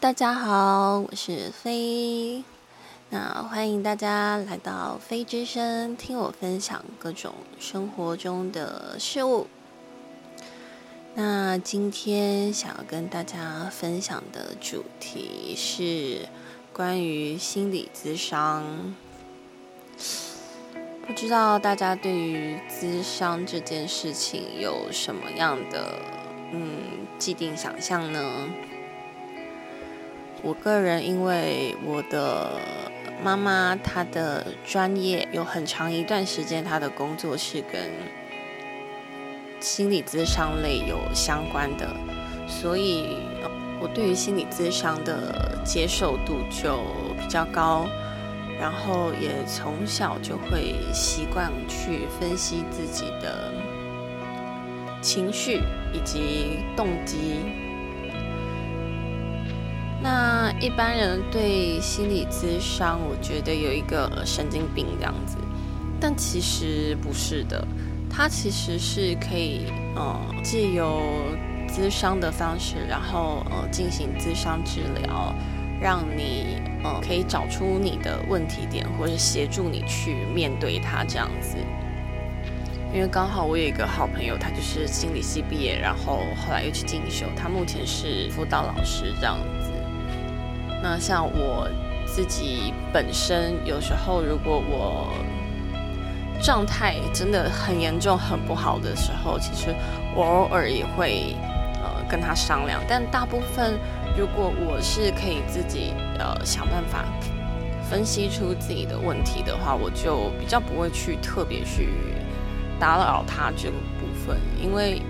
大家好，我是飞。那欢迎大家来到飞之声，听我分享各种生活中的事物。那今天想要跟大家分享的主题是关于心理咨商。不知道大家对于咨商这件事情有什么样的嗯既定想象呢？我个人因为我的妈妈她的专业有很长一段时间，她的工作是跟心理咨商类有相关的，所以我对于心理咨商的接受度就比较高，然后也从小就会习惯去分析自己的情绪以及动机。那一般人对心理咨商，我觉得有一个神经病这样子，但其实不是的，它其实是可以呃借由咨商的方式，然后呃进行咨商治疗，让你呃可以找出你的问题点，或者协助你去面对它这样子。因为刚好我有一个好朋友，他就是心理系毕业，然后后来又去进修，他目前是辅导老师这样。那像我自己本身，有时候如果我状态真的很严重、很不好的时候，其实我偶尔也会呃跟他商量。但大部分，如果我是可以自己呃想办法分析出自己的问题的话，我就比较不会去特别去打扰他这个部分，因为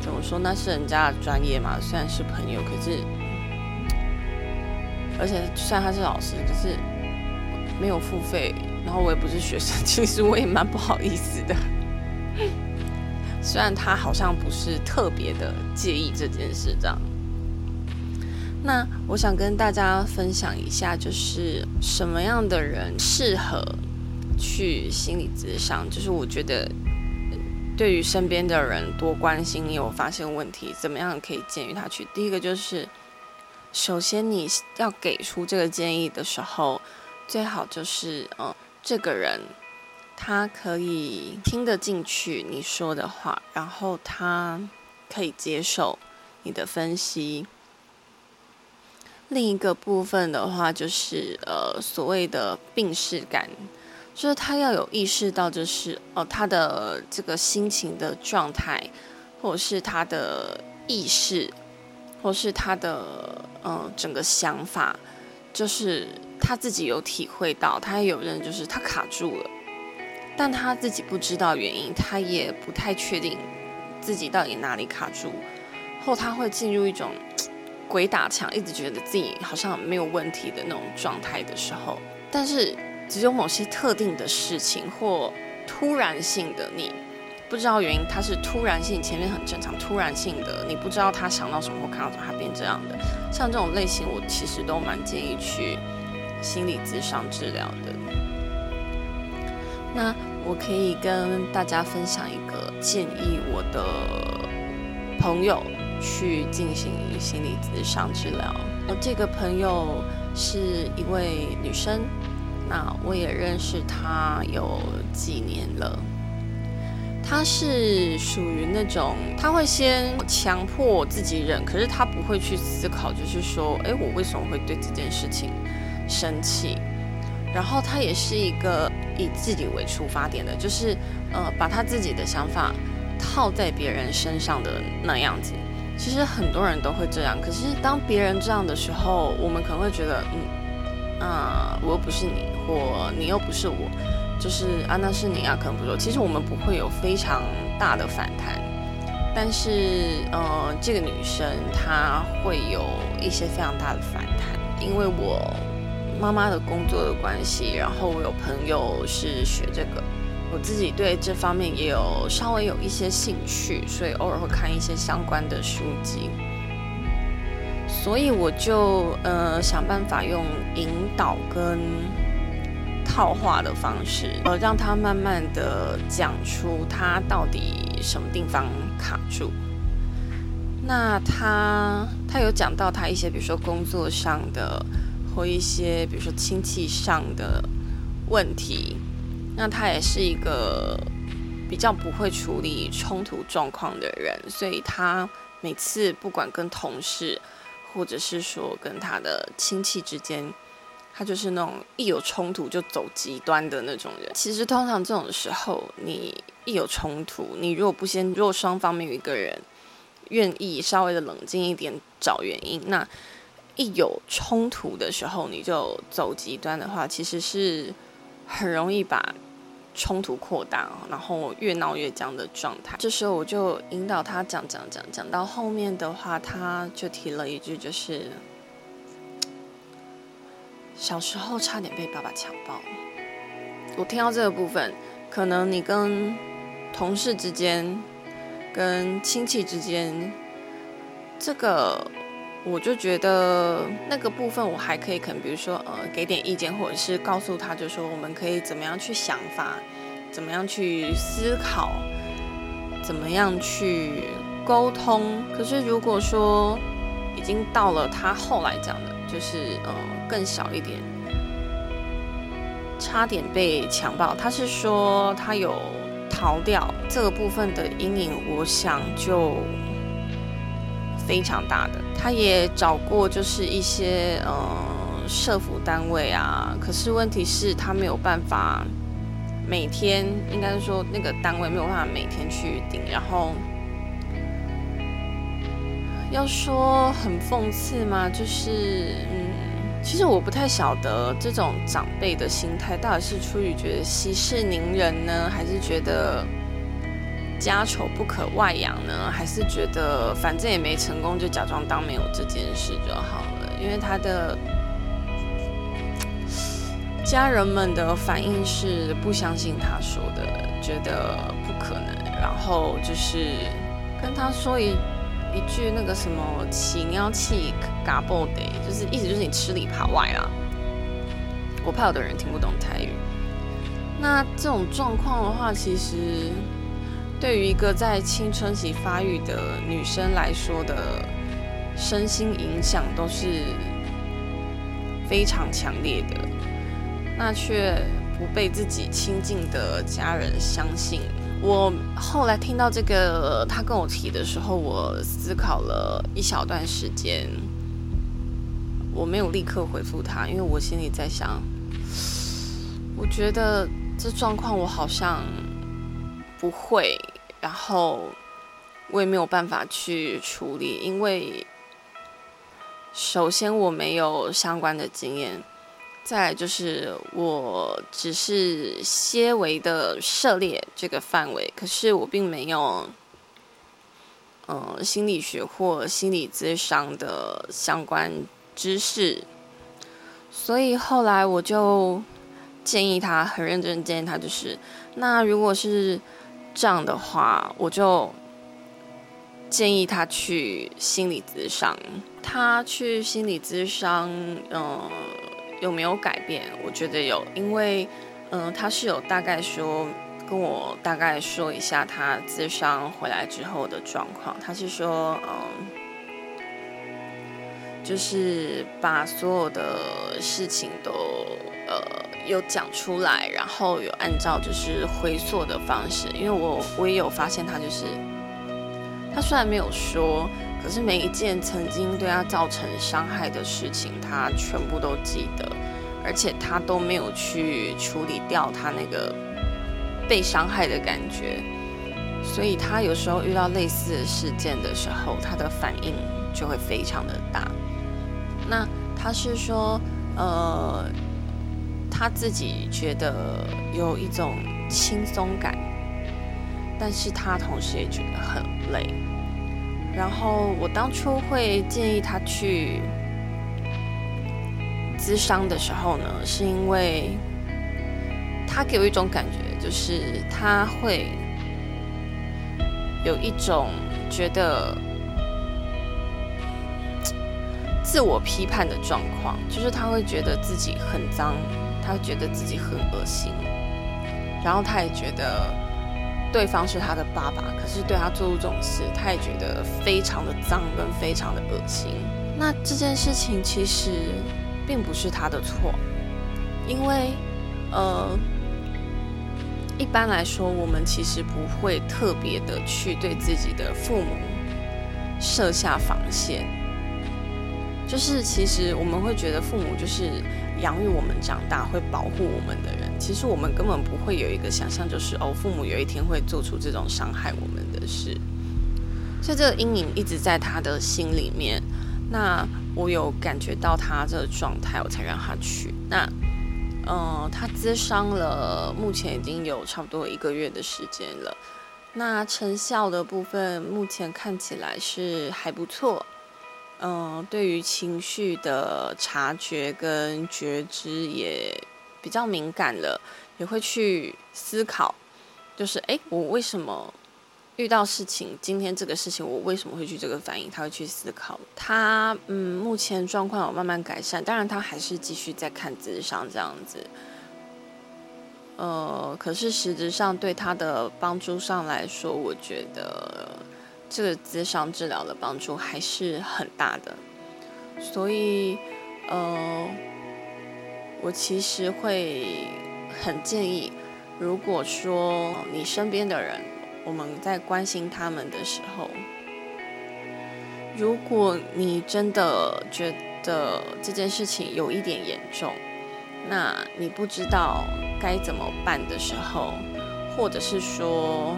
怎么说那是人家的专业嘛，虽然是朋友，可是。而且虽然他是老师，可是没有付费，然后我也不是学生，其实我也蛮不好意思的。虽然他好像不是特别的介意这件事，这样。那我想跟大家分享一下，就是什么样的人适合去心理咨商？就是我觉得对于身边的人多关心，有发现问题，怎么样可以建议他去？第一个就是。首先，你要给出这个建议的时候，最好就是，嗯，这个人他可以听得进去你说的话，然后他可以接受你的分析。另一个部分的话，就是呃，所谓的病视感，就是他要有意识到，就是哦，他的这个心情的状态，或者是他的意识。或是他的嗯整个想法，就是他自己有体会到，他也有认，就是他卡住了，但他自己不知道原因，他也不太确定自己到底哪里卡住，后他会进入一种鬼打墙，一直觉得自己好像没有问题的那种状态的时候，但是只有某些特定的事情或突然性的你。不知道原因，他是突然性，前面很正常，突然性的，你不知道他想到什么或看到什么，他变这样的。像这种类型，我其实都蛮建议去心理咨商治疗的。那我可以跟大家分享一个建议，我的朋友去进行心理咨商治疗。我这个朋友是一位女生，那我也认识她有几年了。他是属于那种，他会先强迫自己忍，可是他不会去思考，就是说，哎，我为什么会对这件事情生气？然后他也是一个以自己为出发点的，就是呃，把他自己的想法套在别人身上的那样子。其实很多人都会这样，可是当别人这样的时候，我们可能会觉得，嗯，啊，我又不是你，或你又不是我。就是啊，那是你啊，可能不说。其实我们不会有非常大的反弹，但是呃，这个女生她会有一些非常大的反弹，因为我妈妈的工作的关系，然后我有朋友是学这个，我自己对这方面也有稍微有一些兴趣，所以偶尔会看一些相关的书籍，所以我就呃想办法用引导跟。套话的方式，呃，让他慢慢的讲出他到底什么地方卡住。那他他有讲到他一些，比如说工作上的，或一些比如说亲戚上的问题。那他也是一个比较不会处理冲突状况的人，所以他每次不管跟同事，或者是说跟他的亲戚之间，他就是那种一有冲突就走极端的那种人。其实通常这种时候，你一有冲突，你如果不先，如果双方面有一个人。愿意稍微的冷静一点找原因，那一有冲突的时候你就走极端的话，其实是很容易把冲突扩大，然后越闹越僵的状态。这时候我就引导他讲讲讲讲到后面的话，他就提了一句，就是小时候差点被爸爸强暴。我听到这个部分，可能你跟同事之间。跟亲戚之间，这个我就觉得那个部分我还可以，可能比如说呃给点意见，或者是告诉他，就说我们可以怎么样去想法，怎么样去思考，怎么样去沟通。可是如果说已经到了他后来讲的，就是呃更小一点，差点被强暴，他是说他有。逃掉这个部分的阴影，我想就非常大的。他也找过，就是一些呃社服单位啊，可是问题是，他没有办法每天，应该是说那个单位没有办法每天去顶。然后要说很讽刺嘛，就是嗯。其实我不太晓得这种长辈的心态到底是出于觉得息事宁人呢，还是觉得家丑不可外扬呢，还是觉得反正也没成功，就假装当没有这件事就好了。因为他的家人们的反应是不相信他说的，觉得不可能，然后就是跟他说一。一句那个什么“起尿气嘎爆的”，就是意思就是你吃里扒外啦。我怕有的人听不懂台语。那这种状况的话，其实对于一个在青春期发育的女生来说的身心影响都是非常强烈的。那却不被自己亲近的家人相信。我后来听到这个，他跟我提的时候，我思考了一小段时间，我没有立刻回复他，因为我心里在想，我觉得这状况我好像不会，然后我也没有办法去处理，因为首先我没有相关的经验。再来就是，我只是些微的涉猎这个范围，可是我并没有，呃，心理学或心理咨商的相关知识，所以后来我就建议他，很认真建议他，就是那如果是这样的话，我就建议他去心理咨商，他去心理咨商，嗯。有没有改变？我觉得有，因为，嗯，他是有大概说跟我大概说一下他自伤回来之后的状况。他是说，嗯，就是把所有的事情都呃有讲出来，然后有按照就是回溯的方式。因为我我也有发现他就是，他虽然没有说。可是每一件曾经对他造成伤害的事情，他全部都记得，而且他都没有去处理掉他那个被伤害的感觉，所以他有时候遇到类似的事件的时候，他的反应就会非常的大。那他是说，呃，他自己觉得有一种轻松感，但是他同时也觉得很累。然后我当初会建议他去咨商的时候呢，是因为他给我一种感觉，就是他会有一种觉得自我批判的状况，就是他会觉得自己很脏，他会觉得自己很恶心，然后他也觉得对方是他的爸爸，可是对他做出这种事，他也觉得非常的脏跟非常的恶心。那这件事情其实并不是他的错，因为呃，一般来说，我们其实不会特别的去对自己的父母设下防线，就是其实我们会觉得父母就是养育我们长大、会保护我们的。其实我们根本不会有一个想象，就是哦，父母有一天会做出这种伤害我们的事，所以这个阴影一直在他的心里面。那我有感觉到他这个状态，我才让他去。那，嗯，他咨商了，目前已经有差不多一个月的时间了。那成效的部分，目前看起来是还不错。嗯，对于情绪的察觉跟觉知也。比较敏感了，也会去思考，就是哎，我为什么遇到事情？今天这个事情，我为什么会去这个反应？他会去思考。他嗯，目前状况有慢慢改善，当然他还是继续在看智商这样子。呃，可是实质上对他的帮助上来说，我觉得这个智商治疗的帮助还是很大的。所以呃。我其实会很建议，如果说你身边的人，我们在关心他们的时候，如果你真的觉得这件事情有一点严重，那你不知道该怎么办的时候，或者是说，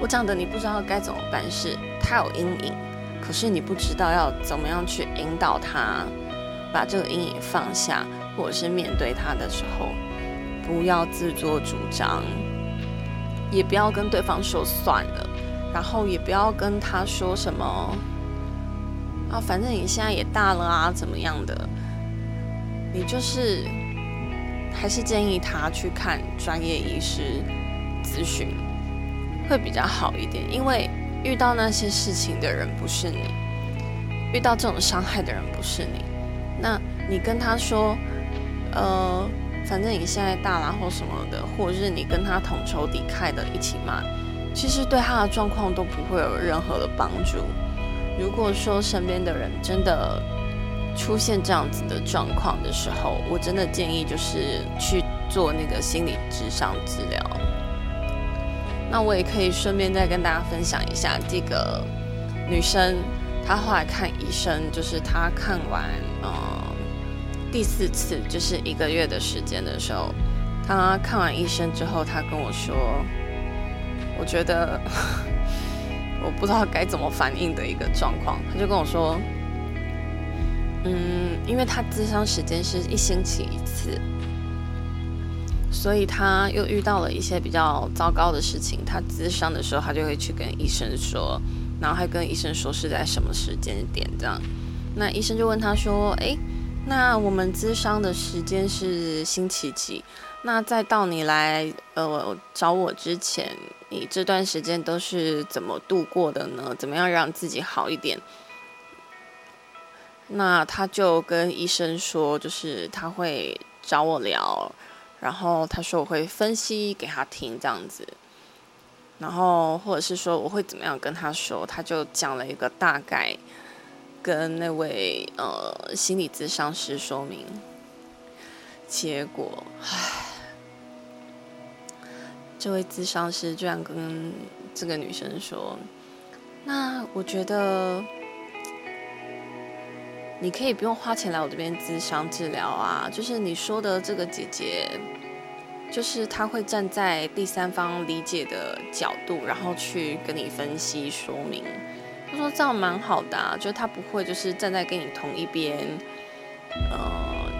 我讲的你不知道该怎么办，是他有阴影，可是你不知道要怎么样去引导他。把这个阴影放下，或者是面对他的时候，不要自作主张，也不要跟对方说算了，然后也不要跟他说什么啊，反正你现在也大了啊，怎么样的？你就是还是建议他去看专业医师咨询，会比较好一点，因为遇到那些事情的人不是你，遇到这种伤害的人不是你。那你跟他说，呃，反正你现在大了或什么的，或者是你跟他同仇敌忾的一起骂，其实对他的状况都不会有任何的帮助。如果说身边的人真的出现这样子的状况的时候，我真的建议就是去做那个心理智商治疗。那我也可以顺便再跟大家分享一下，这个女生她后来看医生，就是她看完，呃。第四次就是一个月的时间的时候，他看完医生之后，他跟我说：“我觉得 我不知道该怎么反应的一个状况。”他就跟我说：“嗯，因为他咨商时间是一星期一次，所以他又遇到了一些比较糟糕的事情。他咨商的时候，他就会去跟医生说，然后还跟医生说是在什么时间点这样。那医生就问他说：‘哎。’那我们咨商的时间是星期几？那在到你来呃找我之前，你这段时间都是怎么度过的呢？怎么样让自己好一点？那他就跟医生说，就是他会找我聊，然后他说我会分析给他听这样子，然后或者是说我会怎么样跟他说，他就讲了一个大概。跟那位呃心理咨商师说明，结果，唉，这位咨商师居然跟这个女生说：“那我觉得你可以不用花钱来我这边咨商治疗啊，就是你说的这个姐姐，就是她会站在第三方理解的角度，然后去跟你分析说明。”他说这样蛮好的，啊，就他不会就是站在跟你同一边，呃，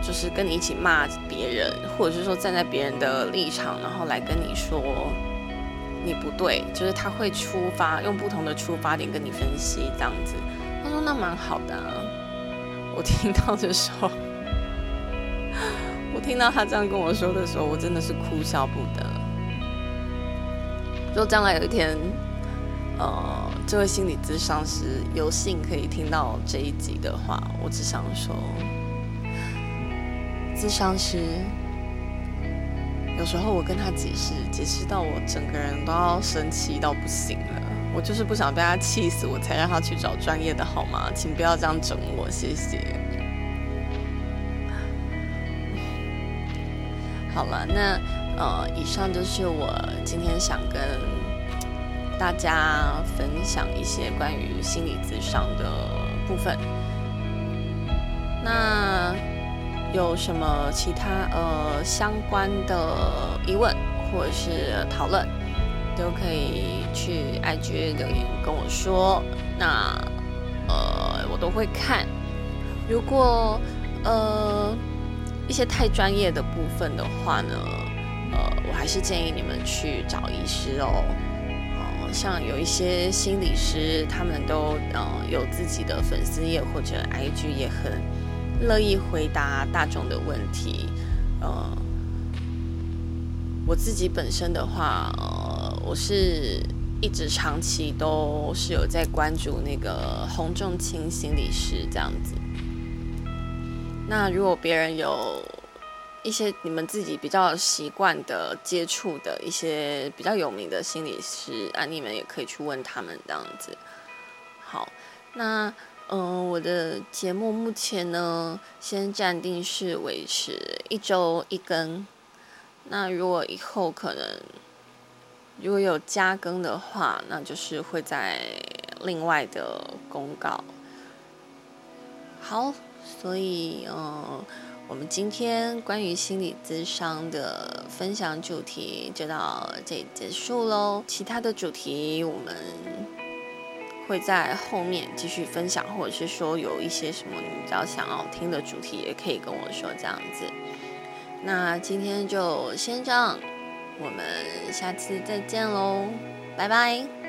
就是跟你一起骂别人，或者是说站在别人的立场，然后来跟你说你不对，就是他会出发用不同的出发点跟你分析这样子。他说那蛮好的，啊，我听到的时候，我听到他这样跟我说的时候，我真的是哭笑不得。说将来有一天，呃。这位心理咨商师有幸可以听到这一集的话，我只想说，咨商师，有时候我跟他解释，解释到我整个人都要生气到不行了。我就是不想被他气死，我才让他去找专业的好吗？请不要这样整我，谢谢。好了，那呃，以上就是我今天想跟大家分享一些关于心理咨商的部分。那有什么其他呃相关的疑问或者是讨论，都可以去 IG 留言跟我说。那呃，我都会看。如果呃一些太专业的部分的话呢，呃，我还是建议你们去找医师哦。像有一些心理师，他们都呃有自己的粉丝页或者 IG 也很。乐意回答大众的问题，呃，我自己本身的话，呃，我是一直长期都是有在关注那个洪仲清心理师这样子。那如果别人有一些你们自己比较习惯的接触的一些比较有名的心理师啊，你们也可以去问他们这样子。好，那。嗯，我的节目目前呢，先暂定是维持一周一更。那如果以后可能如果有加更的话，那就是会在另外的公告。好，所以嗯，我们今天关于心理咨商的分享主题就到这里结束喽。其他的主题我们。会在后面继续分享，或者是说有一些什么你比较想要听的主题，也可以跟我说这样子。那今天就先这样，我们下次再见喽，拜拜。